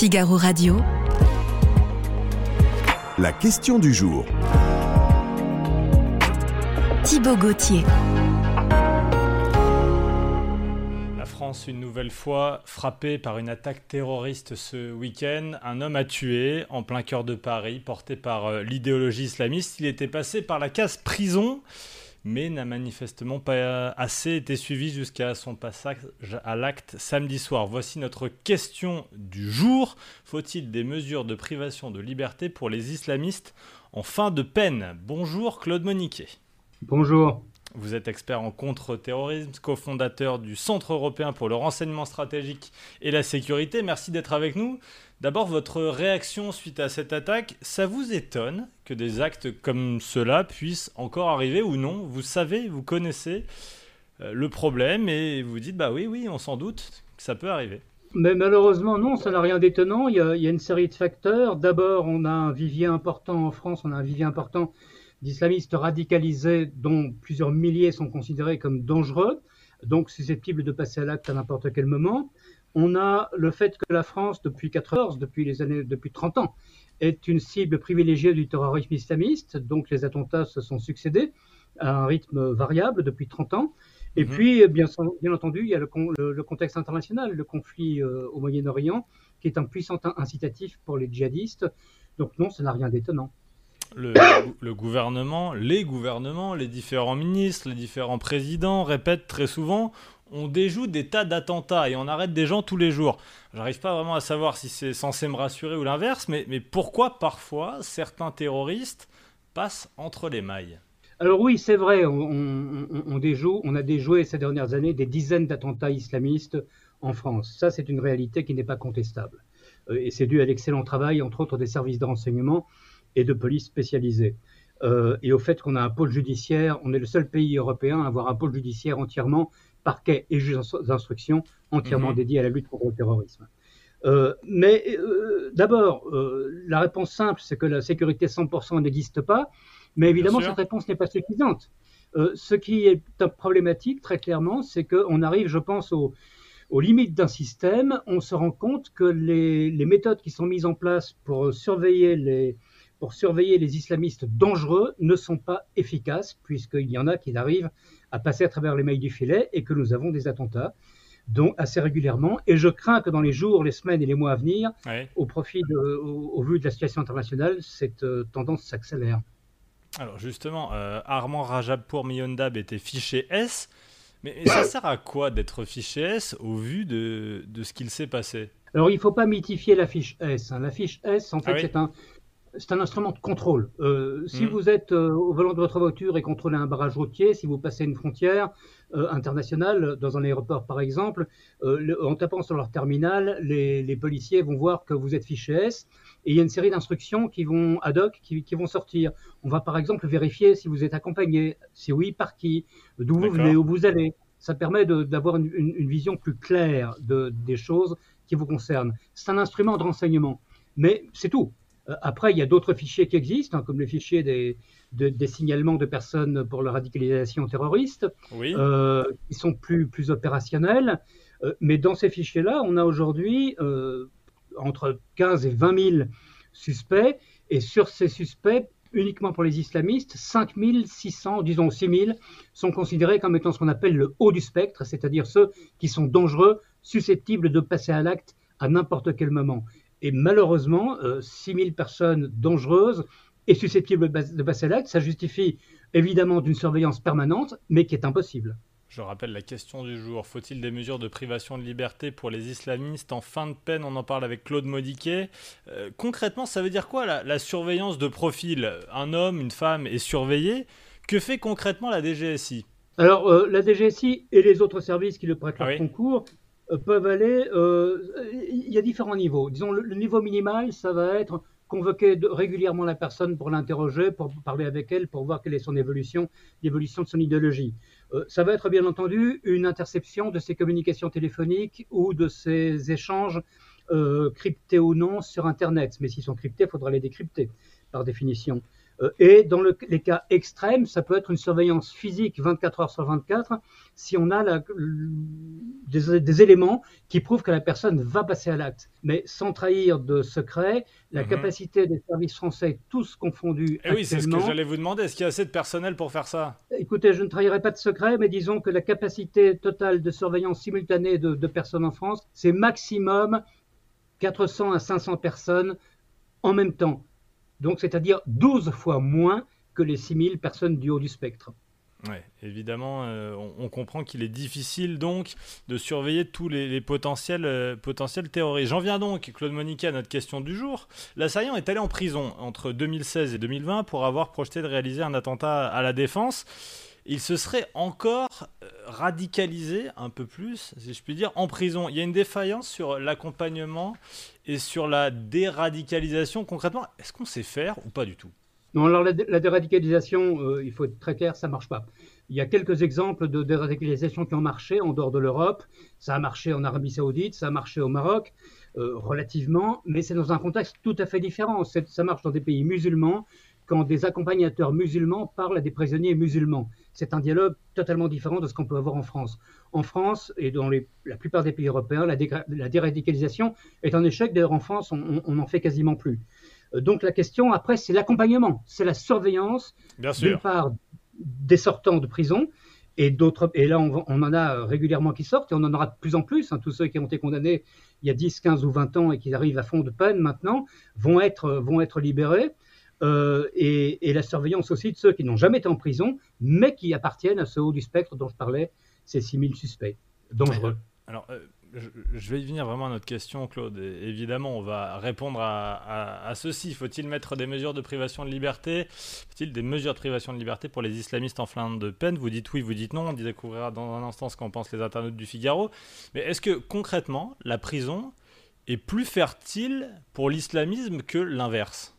Figaro Radio. La question du jour. Thibaut Gauthier. La France, une nouvelle fois, frappée par une attaque terroriste ce week-end. Un homme a tué en plein cœur de Paris, porté par euh, l'idéologie islamiste. Il était passé par la case prison mais n'a manifestement pas assez été suivi jusqu'à son passage à l'acte samedi soir. Voici notre question du jour. Faut-il des mesures de privation de liberté pour les islamistes en fin de peine? Bonjour Claude Moniquet. Bonjour. Vous êtes expert en contre-terrorisme, cofondateur du Centre européen pour le renseignement stratégique et la sécurité. Merci d'être avec nous. D'abord, votre réaction suite à cette attaque, ça vous étonne que des actes comme cela puissent encore arriver ou non? Vous savez, vous connaissez euh, le problème et vous dites, bah oui, oui, on s'en doute que ça peut arriver. Mais malheureusement, non, ça n'a rien d'étonnant. Il, il, y a une série de facteurs. D'abord, on a un vivier important en France, on a un vivier important d'islamistes radicalisés dont plusieurs milliers sont considérés comme dangereux, donc susceptibles de passer à l'acte à n'importe quel moment. On a le fait que la France, depuis 14, depuis les années, depuis 30 ans, est une cible privilégiée du terrorisme islamiste, donc les attentats se sont succédés à un rythme variable depuis 30 ans. Et mhm. puis, bien, bien, entendu, il y a le, le, contexte international, le conflit euh, au Moyen-Orient, qui est un puissant incitatif pour les djihadistes. Donc non, ça n'a rien d'étonnant le, gouvernement, les gouvernements, les différents ministres, les différents présidents répètent très souvent on déjoue des tas d'attentats et on arrête des gens tous les jours. J'arrive pas vraiment à savoir si c'est censé me rassurer ou l'inverse, mais, pourquoi parfois certains terroristes passent entre les mailles? Alors oui, c'est vrai, on, a déjoué ces dernières années des dizaines d'attentats islamistes en France. Ça, c'est une réalité qui n'est pas contestable. Euh, et c'est dû à l'excellent travail, entre autres, des services de renseignement et de police spécialisée. Euh, et au fait qu'on a un pôle judiciaire, on est le seul pays européen à avoir un pôle judiciaire entièrement parquet et juge d'instruction entièrement mhm. dédié à la lutte contre le terrorisme. Euh, mais euh, d'abord, la réponse simple, c'est que la sécurité 100% n'existe pas, mais évidemment, cette réponse n'est pas suffisante. ce qui est problématique, très clairement, c'est qu'on arrive, je pense, aux, limites d'un système. On se rend compte que les, les, méthodes qui sont mises en place pour surveiller les, pour surveiller les islamistes dangereux ne sont pas efficaces, puisqu'il y en a qui arrivent à passer à travers les mailles du filet et que nous avons des attentats donc assez régulièrement. Et je crains que dans les jours, les semaines et les mois à venir, au profit au, vu de la situation internationale, cette euh, tendance s'accélère. Alors justement, euh, Armand Rajabpour Miyondab était fiché S, mais ça sert à quoi d'être fiché S au vu de, de ce qu'il s'est passé? Alors, il ne faut pas mythifier la fiche S. Hein. La fiche S, en fait, ah c'est un, c'est un instrument de contrôle. Euh, si mm. vous êtes euh, au volant de votre voiture et contrôlez un barrage routier, si vous passez une frontière euh, internationale, dans un aéroport par exemple, en tapant sur leur terminal, les, policiers vont voir que vous êtes fiché S et il y a une série d'instructions qui vont ad hoc, qui, vont sortir. On va par exemple vérifier si vous êtes accompagné, si oui, par qui, d'où vous venez, où vous allez. Ça permet d'avoir une, une, vision plus claire de, des choses qui vous concernent. C'est un instrument de renseignement. Mais c'est tout. Euh, après, il y a d'autres fichiers qui existent, hein, comme les fichiers des, des, signalements de personnes pour la radicalisation terroriste, euh, qui sont plus, plus opérationnels. Euh, mais dans ces fichiers-là, on a aujourd'hui entre 15 et 20 000 suspects. Et sur ces suspects, uniquement pour les islamistes, 5 600, disons 6 000, sont considérés comme étant ce qu'on appelle le haut du spectre, c'est-à-dire ceux qui sont dangereux, susceptibles de passer à l'acte à n'importe quel moment. Et malheureusement, 6000 euh, personnes dangereuses et susceptibles de passer l'acte, ça justifie évidemment d'une surveillance permanente, mais qui est impossible. Je rappelle la question du jour. Faut-il des mesures de privation de liberté pour les islamistes en fin de peine? On en parle avec Claude Modiquet. Euh, concrètement, ça veut dire quoi la, surveillance de profil? Un homme, une femme est surveillé. Que fait concrètement la DGSI alors, euh, la DGSI et les autres services qui le prêtent leur concours euh, peuvent aller. Euh, il y a différents niveaux. Disons, le, niveau minimal, ça va être convoquer régulièrement la personne pour l'interroger, pour parler avec elle, pour voir quelle est son évolution, l'évolution de son idéologie. Euh, ça va être bien entendu une interception de ses communications téléphoniques ou de ses échanges cryptés ou non sur Internet. Mais s'ils sont cryptés, il faudra les décrypter par définition. Euh, et dans les cas extrêmes, ça peut être une surveillance physique 24 heures sur 24 si on a la, des, éléments qui prouvent que la personne va passer à l'acte. Mais sans trahir de secret, la mhm. capacité des services français, tous confondus. Et eh oui, c'est ce que j'allais vous demander. Est-ce qu'il y a assez de personnel pour faire ça? Écoutez, je ne trahirai pas de secret, mais disons que la capacité totale de surveillance simultanée de, de personnes en France, c'est maximum 400 à 500 personnes en même temps donc c'est-à-dire 12 fois moins que les 6000 personnes du haut du spectre. Oui, évidemment, euh, on, comprend qu'il est difficile donc de surveiller tous les, potentiels, euh, potentiels terroristes. J'en viens donc, Claude Monique, à notre question du jour. L'assaillant est allé en prison entre 2016 et 2020 pour avoir projeté de réaliser un attentat à la défense il se serait encore euh, radicalisé un peu plus, si je puis dire, en prison. Il y a une défaillance sur l'accompagnement et sur la déradicalisation. Concrètement, est-ce qu'on sait faire ou pas du tout? Non, alors la, déradicalisation, euh, il faut être très clair, ça ne marche pas. Il y a quelques exemples de déradicalisation qui ont marché en dehors de l'Europe. Ça a marché en Arabie Saoudite, ça a marché au Maroc, euh, relativement, mais c'est dans un contexte tout à fait différent. Ça marche dans des pays musulmans quand des accompagnateurs musulmans parlent à des prisonniers musulmans. C'est un dialogue totalement différent de ce qu'on peut avoir en France. En France et dans la plupart des pays européens, la, déradicalisation est un échec. D'ailleurs, en France, on n'en fait quasiment plus. Euh, donc la question après, c'est l'accompagnement, c'est la surveillance, d'une part, des sortants de prison, et d'autres, et là, on, en a régulièrement qui sortent, et on en aura de plus en plus. Hein. tous ceux qui ont été condamnés il y a 10, 15 ou 20 ans et qui arrivent à fond de peine maintenant vont être, vont être libérés. Euh, et, la surveillance aussi de ceux qui n'ont jamais été en prison, mais qui appartiennent à ce haut du spectre dont je parlais, ces 6000 suspects dangereux. Alors, euh, je, vais y venir vraiment à notre question, Claude. évidemment, on va répondre à, ceci. Faut-il mettre des mesures de privation de liberté? Faut-il des mesures de privation de liberté pour les islamistes en fin de peine? Vous dites oui, vous dites non. On découvrira dans un instant ce qu'en pensent les internautes du Figaro. Mais est-ce que concrètement, la prison est plus fertile pour l'islamisme que l'inverse?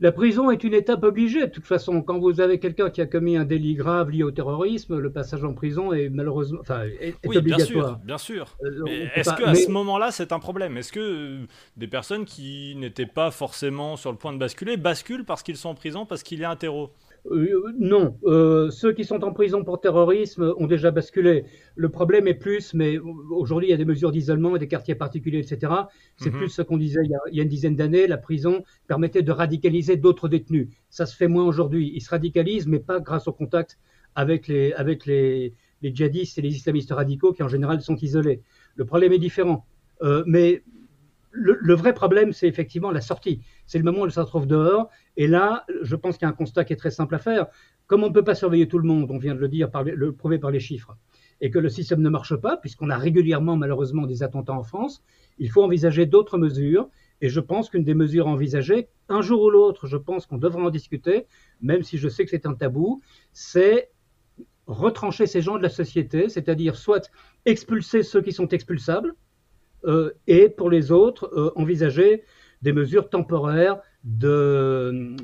La prison est une étape obligée. De toute façon, quand vous avez quelqu'un qui a commis un délit grave lié au terrorisme, le passage en prison est malheureusement, enfin, est, oui, obligatoire. Bien sûr, bien sûr. Euh, est-ce qu'à ce moment-là, c'est un problème? Est-ce que euh, des personnes qui n'étaient pas forcément sur le point de basculer basculent parce qu'ils sont en prison, parce qu'il y a un terreau? Euh, non, euh, ceux qui sont en prison pour terrorisme ont déjà basculé. Le problème est plus, mais aujourd'hui il y a des mesures d'isolement et des quartiers particuliers, etc. C'est mhm. plus ce qu'on disait il y, a, une dizaine d'années. La prison permettait de radicaliser d'autres détenus. Ça se fait moins aujourd'hui. Ils se radicalisent, mais pas grâce au contact avec les, avec les, les djihadistes et les islamistes radicaux qui en général sont isolés. Le problème est différent. Euh, mais le, vrai problème, c'est effectivement la sortie. C'est le moment où elle se retrouve dehors. Et là, je pense qu'il y a un constat qui est très simple à faire. Comme on ne peut pas surveiller tout le monde, on vient de le dire, le prouver par les chiffres, et que le système ne marche pas, puisqu'on a régulièrement, malheureusement, des attentats en France, il faut envisager d'autres mesures. Et je pense qu'une des mesures envisagées, un jour ou l'autre, je pense qu'on devra en discuter, même si je sais que c'est un tabou, c'est retrancher ces gens de la société, c'est-à-dire soit expulser ceux qui sont expulsables, euh, et pour les autres, euh, envisager des mesures temporaires de,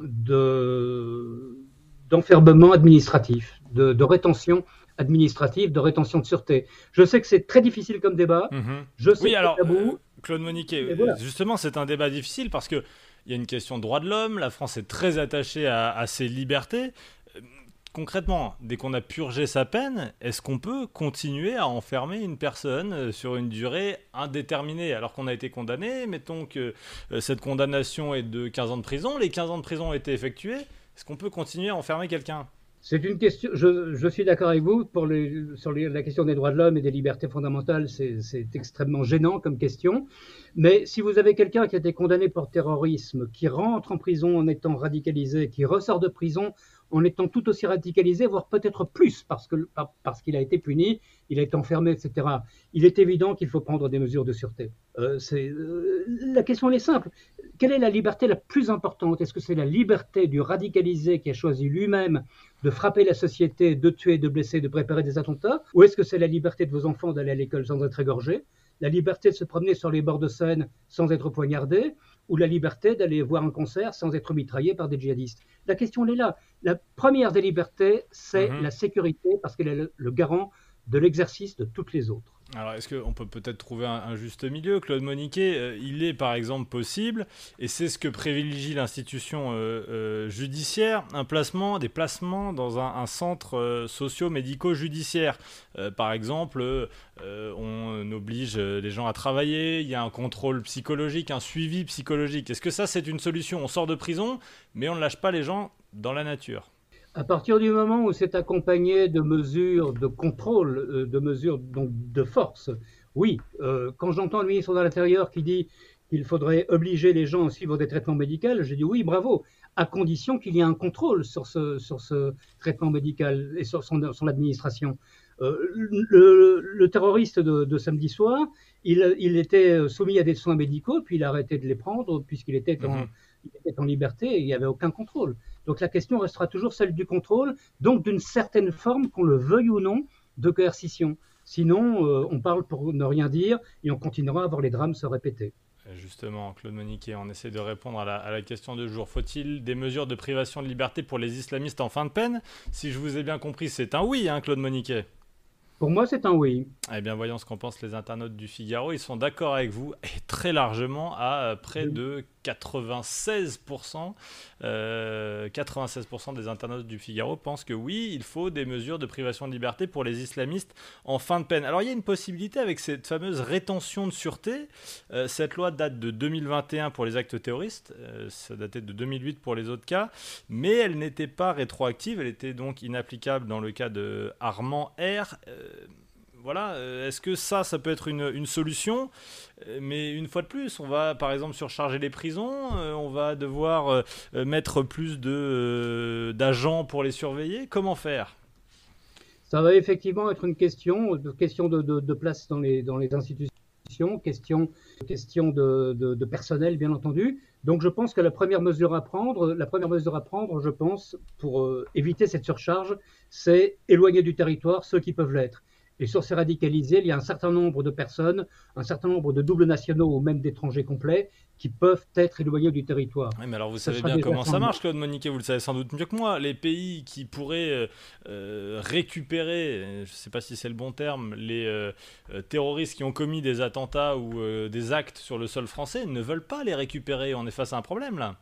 d'enfermement administratif, de, rétention administrative, de rétention de sûreté. Je sais que c'est très difficile comme débat. Mhm. Je sais oui, alors, euh, Claude Moniquet, justement, c'est un débat difficile parce que il y a une question de droits de l'homme. La France est très attachée à, à ses libertés concrètement, dès qu'on a purgé sa peine, est-ce qu'on peut continuer à enfermer une personne euh, sur une durée indéterminée alors qu'on a été condamné Mettons que euh, cette condamnation est de 15 ans de prison, les 15 ans de prison ont été effectués, est-ce qu'on peut continuer à enfermer quelqu'un? C'est une question. Je, suis d'accord avec vous pour sur la question des droits de l'homme et des libertés fondamentales. C'est extrêmement gênant comme question. Mais si vous avez quelqu'un qui a été condamné pour terrorisme, qui rentre en prison en étant radicalisé, qui ressort de prison en étant tout aussi radicalisé, voire peut-être plus, parce qu'il parce qu'il a été puni, il a été enfermé, etc. Il est évident qu'il faut prendre des mesures de sûreté. Euh, euh, la question est simple. Quelle est la liberté la plus importante? Est-ce que c'est la liberté du radicalisé qui a choisi lui-même de frapper la société, de tuer, de blesser, de préparer des attentats? Ou est-ce que c'est la liberté de vos enfants d'aller à l'école sans être égorgés? La liberté de se promener sur les bords de Seine sans être poignardé? Ou la liberté d'aller voir un concert sans être mitraillé par des djihadistes. La question elle est là. La première des libertés, c'est mhm. la sécurité parce qu'elle est le, garant de l'exercice de toutes les autres. Alors, est-ce qu'on peut peut-être trouver un, juste milieu? Claude Moniquet, euh, il est par exemple possible, et c'est ce que privilégie l'institution euh, euh, judiciaire, un des placements dans un, centre socio-médico-judiciaire. par exemple, on oblige les gens à travailler, il y a un contrôle psychologique, un suivi psychologique. Est-ce que ça, c'est une solution? On sort de prison, mais on ne lâche pas les gens dans la nature à partir du moment où c'est accompagné de mesures de contrôle, euh, de mesures donc de force, oui. Euh, quand j'entends le ministre de l'Intérieur qui dit qu'il faudrait obliger les gens à suivre des traitements médicaux, je dis oui, bravo, à condition qu'il y ait un contrôle sur ce, sur ce traitement médical et sur son, administration. Euh, le, terroriste de, samedi soir, il, était soumis à des soins médicaux, puis il a arrêté de les prendre puisqu'il était, mhm. était, en liberté et il n'y avait aucun contrôle. Donc la question restera toujours celle du contrôle, donc d'une certaine forme, qu'on le veuille ou non, de coercition. Sinon, euh, on parle pour ne rien dire et on continuera à voir les drames se répéter. Justement, Claude Moniquet, on essaie de répondre à la, à la question de jour. Faut-il des mesures de privation de liberté pour les islamistes en fin de peine? Si je vous ai bien compris, c'est un oui, hein, Claude Moniquet. Pour moi, c'est un oui. Eh bien, voyons ce qu'en pensent les internautes du Figaro. Ils sont d'accord avec vous et très largement à euh, près de 96%. 96% euh, des internautes du Figaro pensent que oui, il faut des mesures de privation de liberté pour les islamistes en fin de peine. Alors, il y a une possibilité avec cette fameuse rétention de sûreté. Euh, cette loi date de 2021 pour les actes terroristes. ça datait de 2008 pour les autres cas. Mais elle n'était pas rétroactive. Elle était donc inapplicable dans le cas de Armand R voilà, euh, est-ce que ça, ça peut être une, solution? Euh, Mais une fois de plus, on va par exemple surcharger les prisons, euh, on va devoir mettre plus d'agents pour les surveiller. Comment faire? Ça va effectivement être une question, question de, place dans les, institutions, question de, personnel, bien entendu. Donc je pense que la première mesure à prendre, la première mesure à prendre, je pense, pour éviter cette surcharge, c'est éloigner du territoire ceux qui peuvent l'être. Et sur ces radicalisés, il y a un certain nombre de personnes, un certain nombre de doubles nationaux ou même d'étrangers complets qui peuvent être éloignés du territoire. Oui, mais alors vous savez bien comment ça marche, Claude Moniquet, vous le savez sans doute mieux que moi. Les pays qui pourraient euh, euh, récupérer, je ne sais pas si c'est le bon terme, les euh, terroristes qui ont commis des attentats ou des actes sur le sol français ne veulent pas les récupérer. On est face à un problème là.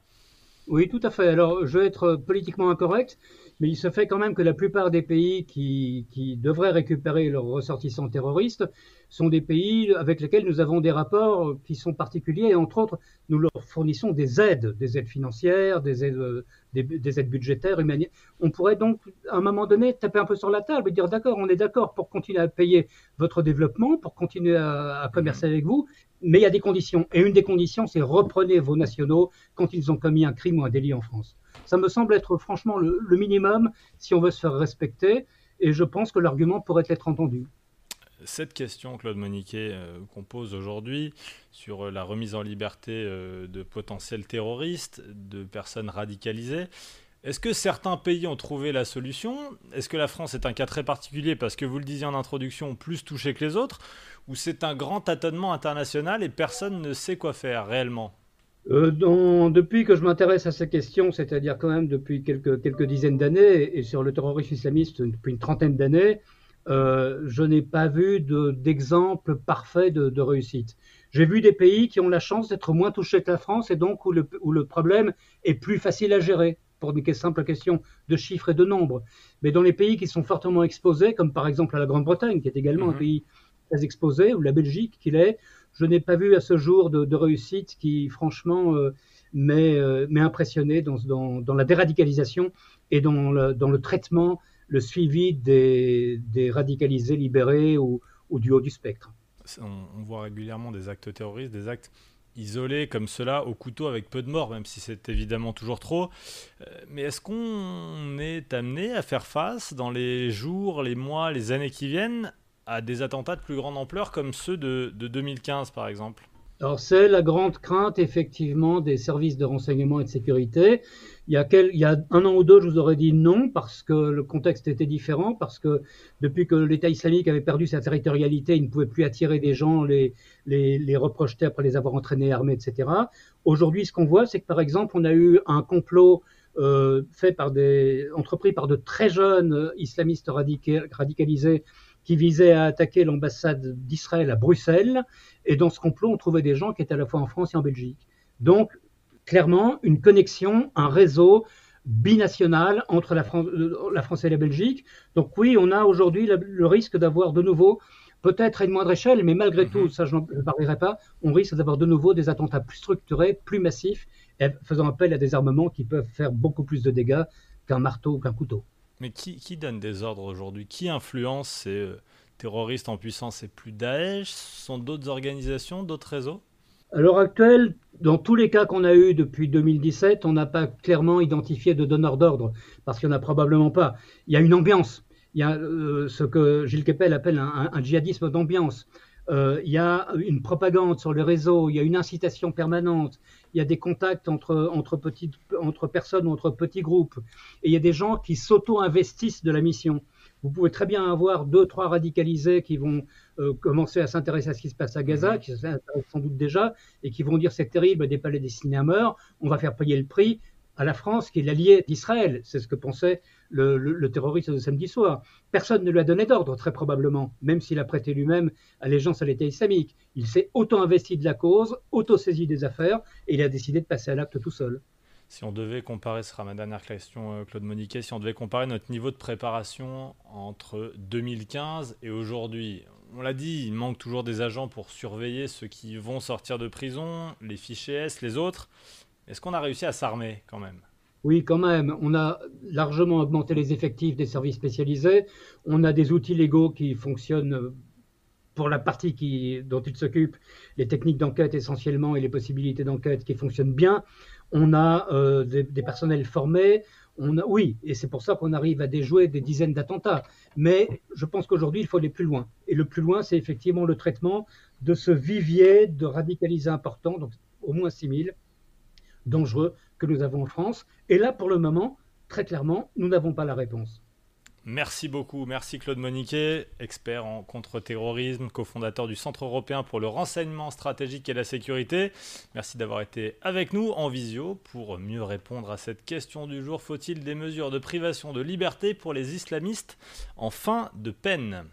Oui, tout à fait. Alors, je vais être politiquement incorrect. Mais il se fait quand même que la plupart des pays qui, qui devraient récupérer leurs ressortissants terroristes sont des pays avec lesquels nous avons des rapports qui sont particuliers. Et entre autres, nous leur fournissons des aides, des aides financières, des aides, des, aides budgétaires, humanitaires. On pourrait donc, à un moment donné, taper un peu sur la table et dire d'accord, on est d'accord pour continuer à payer votre développement, pour continuer à, à commercer avec vous, mais il y a des conditions. Et une des conditions, c'est reprenez vos nationaux quand ils ont commis un crime ou un délit en France. Ça me semble être franchement le, minimum si on veut se faire respecter, et je pense que l'argument pourrait être entendu. Cette question, Claude Moniquet, euh, qu'on pose aujourd'hui sur la remise en liberté euh, de potentiels terroristes, de personnes radicalisées, est-ce que certains pays ont trouvé la solution? Est-ce que la France est un cas très particulier parce que vous le disiez en introduction, plus touché que les autres? Ou c'est un grand tâtonnement international et personne ne sait quoi faire réellement? Euh, depuis que je m'intéresse à ces questions, c'est-à-dire quand même depuis quelques, dizaines d'années, et sur le terrorisme islamiste depuis une trentaine d'années, euh, je n'ai pas vu d'exemple parfait de, réussite. J'ai vu des pays qui ont la chance d'être moins touchés que la France et donc où le problème est plus facile à gérer pour une simple question de chiffres et de nombres. Mais dans les pays qui sont fortement exposés, comme par exemple la Grande-Bretagne, qui est également un mhm. pays très exposé, ou la Belgique, qui l'est, je n'ai pas vu à ce jour de, réussite qui, franchement, euh, euh, m'est impressionné dans, dans, la déradicalisation et dans le, dans le, traitement, le suivi des, des radicalisés libérés ou, ou, du haut du spectre. On, voit régulièrement des actes terroristes, des actes isolés comme cela au couteau avec peu de morts, même si c'est évidemment toujours trop. Euh, mais est-ce qu'on est amené à faire face dans les jours, les mois, les années qui viennent à des attentats de plus grande ampleur comme ceux de, 2015 par exemple? Alors c'est la grande crainte effectivement des services de renseignement et de sécurité. Il y, a il y a un an ou deux, je vous aurais dit non parce que le contexte était différent, parce que depuis que l'État islamique avait perdu sa territorialité, il ne pouvait plus attirer des gens, les, les, les reprojeter après les avoir entraînés, armés, etc. Aujourd'hui, ce qu'on voit, c'est que par exemple, on a eu un complot euh, fait par des entrepris par de très jeunes islamistes radicalisés qui visait à attaquer l'ambassade d'Israël à Bruxelles. Et dans ce complot, on trouvait des gens qui étaient à la fois en France et en Belgique. Donc, clairement, une connexion, un réseau binational entre la France, la France et la Belgique. Donc oui, on a aujourd'hui le risque d'avoir de nouveau peut-être à une moindre échelle, mais malgré tout, mhm. ça je ne parlerai pas, on risque d'avoir de nouveau des attentats plus structurés, plus massifs, et faisant appel à des armements qui peuvent faire beaucoup plus de dégâts qu'un marteau ou qu'un couteau. Mais qui, donne des ordres aujourd'hui? Qui influence ces euh, terroristes en puissance? C'est plus Daesh? Ce sont d'autres organisations, d'autres réseaux? À l'heure actuelle, dans tous les cas qu'on a eus depuis 2017, on n'a pas clairement identifié de donneur d'ordre, parce qu'il n'y en a probablement pas. Il y a une ambiance. Il y a euh, ce que Gilles Kepel appelle un, djihadisme d'ambiance. Euh, il y a une propagande sur les réseaux, il y a une incitation permanente, il y a des contacts entre, entre, petites, entre personnes, entre petits groupes, et il y a des gens qui s'auto-investissent de la mission. Vous pouvez très bien avoir deux, trois radicalisés qui vont euh, commencer à s'intéresser à ce qui se passe à Gaza, mhm. qui s'intéressent sans doute déjà, et qui vont dire c'est terrible, des palais destinés à on va faire payer le prix à la France, qui est l'allié d'Israël. C'est ce que pensait le, terroriste de samedi soir. Personne ne lui a donné d'ordre, très probablement, même s'il a prêté lui-même allégeance à l'État islamique. Il s'est auto-investi de la cause, auto-saisi des affaires, et il a décidé de passer à l'acte tout seul. Si on devait comparer, ce sera ma dernière question, euh, Claude Moniquet, si on devait comparer notre niveau de préparation entre 2015 et aujourd'hui, on l'a dit, il manque toujours des agents pour surveiller ceux qui vont sortir de prison, les fichiers S, les autres. Est-ce qu'on a réussi à s'armer quand même? Oui, quand même. On a largement augmenté les effectifs des services spécialisés. On a des outils légaux qui fonctionnent pour la partie dont ils s'occupent, les techniques d'enquête essentiellement et les possibilités d'enquête qui fonctionnent bien. On a euh, des, personnels formés. Oui, et c'est pour ça qu'on arrive à déjouer des dizaines d'attentats. Mais je pense qu'aujourd'hui, il faut aller plus loin. Et le plus loin, c'est effectivement le traitement de ce vivier de radicalisés importants, donc au moins 6000, dangereux que nous avons en France. Et là, pour le moment, très clairement, nous n'avons pas la réponse. Merci beaucoup. Merci Claude Moniquet, expert en contre-terrorisme, cofondateur du Centre européen pour le renseignement stratégique et la sécurité. Merci d'avoir été avec nous en visio pour mieux répondre à cette question du jour. Faut-il des mesures de privation de liberté pour les islamistes en fin de peine?